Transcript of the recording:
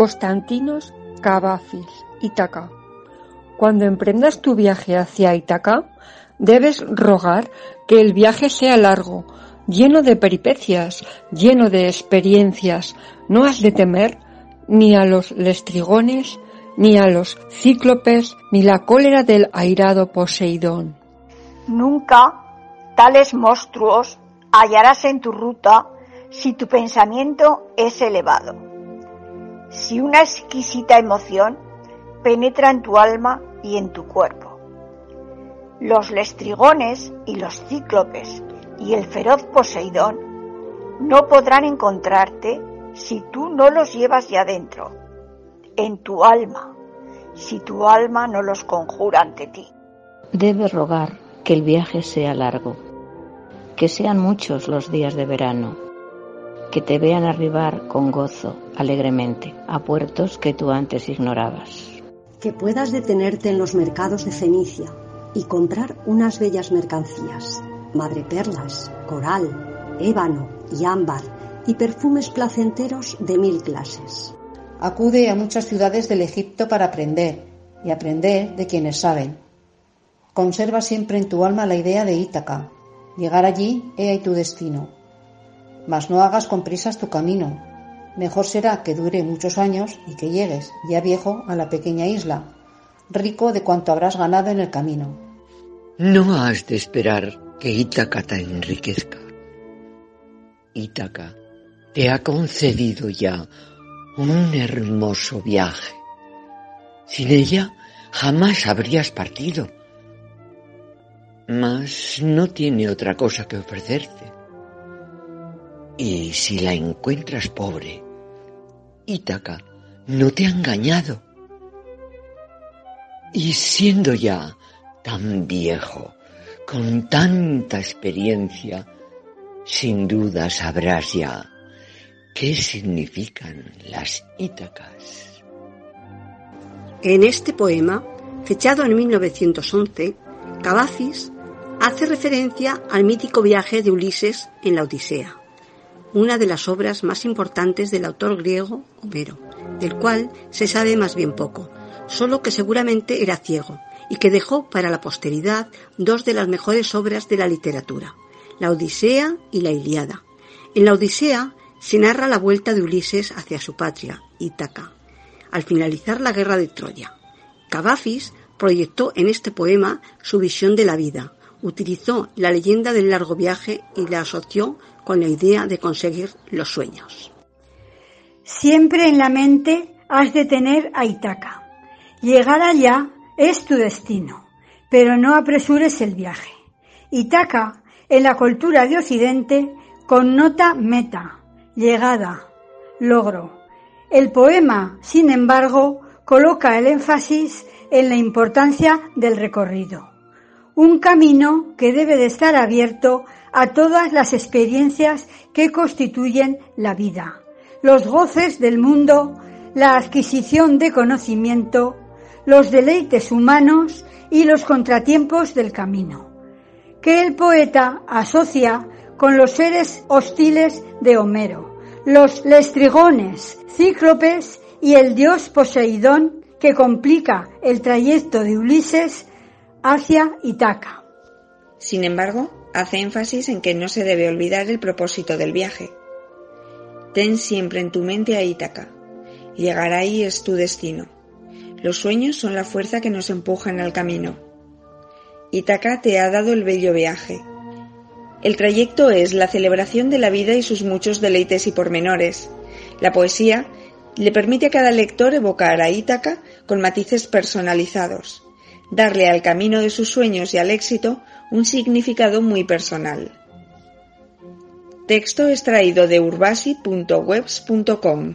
Constantinos Cavafis, Itaca. Cuando emprendas tu viaje hacia Itaca, debes rogar que el viaje sea largo, lleno de peripecias, lleno de experiencias. No has de temer ni a los lestrigones, ni a los cíclopes, ni la cólera del airado Poseidón. Nunca tales monstruos hallarás en tu ruta si tu pensamiento es elevado si una exquisita emoción penetra en tu alma y en tu cuerpo. Los lestrigones y los cíclopes y el feroz Poseidón no podrán encontrarte si tú no los llevas ya dentro, en tu alma, si tu alma no los conjura ante ti. Debes rogar que el viaje sea largo, que sean muchos los días de verano, que te vean arribar con gozo, alegremente, a puertos que tú antes ignorabas. Que puedas detenerte en los mercados de Fenicia y comprar unas bellas mercancías, madreperlas, coral, ébano y ámbar y perfumes placenteros de mil clases. Acude a muchas ciudades del Egipto para aprender y aprender de quienes saben. Conserva siempre en tu alma la idea de Ítaca. Llegar allí, he ahí tu destino mas no hagas con prisas tu camino. Mejor será que dure muchos años y que llegues, ya viejo, a la pequeña isla, rico de cuanto habrás ganado en el camino. No has de esperar que Ítaca te enriquezca. Ítaca te ha concedido ya un hermoso viaje. Sin ella jamás habrías partido. Mas no tiene otra cosa que ofrecerte. Y si la encuentras pobre, Ítaca no te ha engañado. Y siendo ya tan viejo, con tanta experiencia, sin duda sabrás ya qué significan las Ítacas. En este poema, fechado en 1911, Cavafis hace referencia al mítico viaje de Ulises en la Odisea una de las obras más importantes del autor griego Homero, del cual se sabe más bien poco, solo que seguramente era ciego y que dejó para la posteridad dos de las mejores obras de la literatura, la Odisea y la Iliada. En la Odisea se narra la vuelta de Ulises hacia su patria, Ítaca, al finalizar la guerra de Troya. Cavafis proyectó en este poema su visión de la vida, utilizó la leyenda del largo viaje y la asoció con la idea de conseguir los sueños. Siempre en la mente has de tener a Itaca. Llegar allá es tu destino, pero no apresures el viaje. Itaca, en la cultura de Occidente, connota meta, llegada, logro. El poema, sin embargo, coloca el énfasis en la importancia del recorrido. Un camino que debe de estar abierto a todas las experiencias que constituyen la vida, los goces del mundo, la adquisición de conocimiento, los deleites humanos y los contratiempos del camino, que el poeta asocia con los seres hostiles de Homero, los lestrigones, cíclopes y el dios Poseidón que complica el trayecto de Ulises hacia Itaca. Sin embargo, hace énfasis en que no se debe olvidar el propósito del viaje. Ten siempre en tu mente a Ítaca. Llegar ahí es tu destino. Los sueños son la fuerza que nos empujan al camino. Ítaca te ha dado el bello viaje. El trayecto es la celebración de la vida y sus muchos deleites y pormenores. La poesía le permite a cada lector evocar a Ítaca con matices personalizados. Darle al camino de sus sueños y al éxito un significado muy personal. Texto extraído de urbasi.webs.com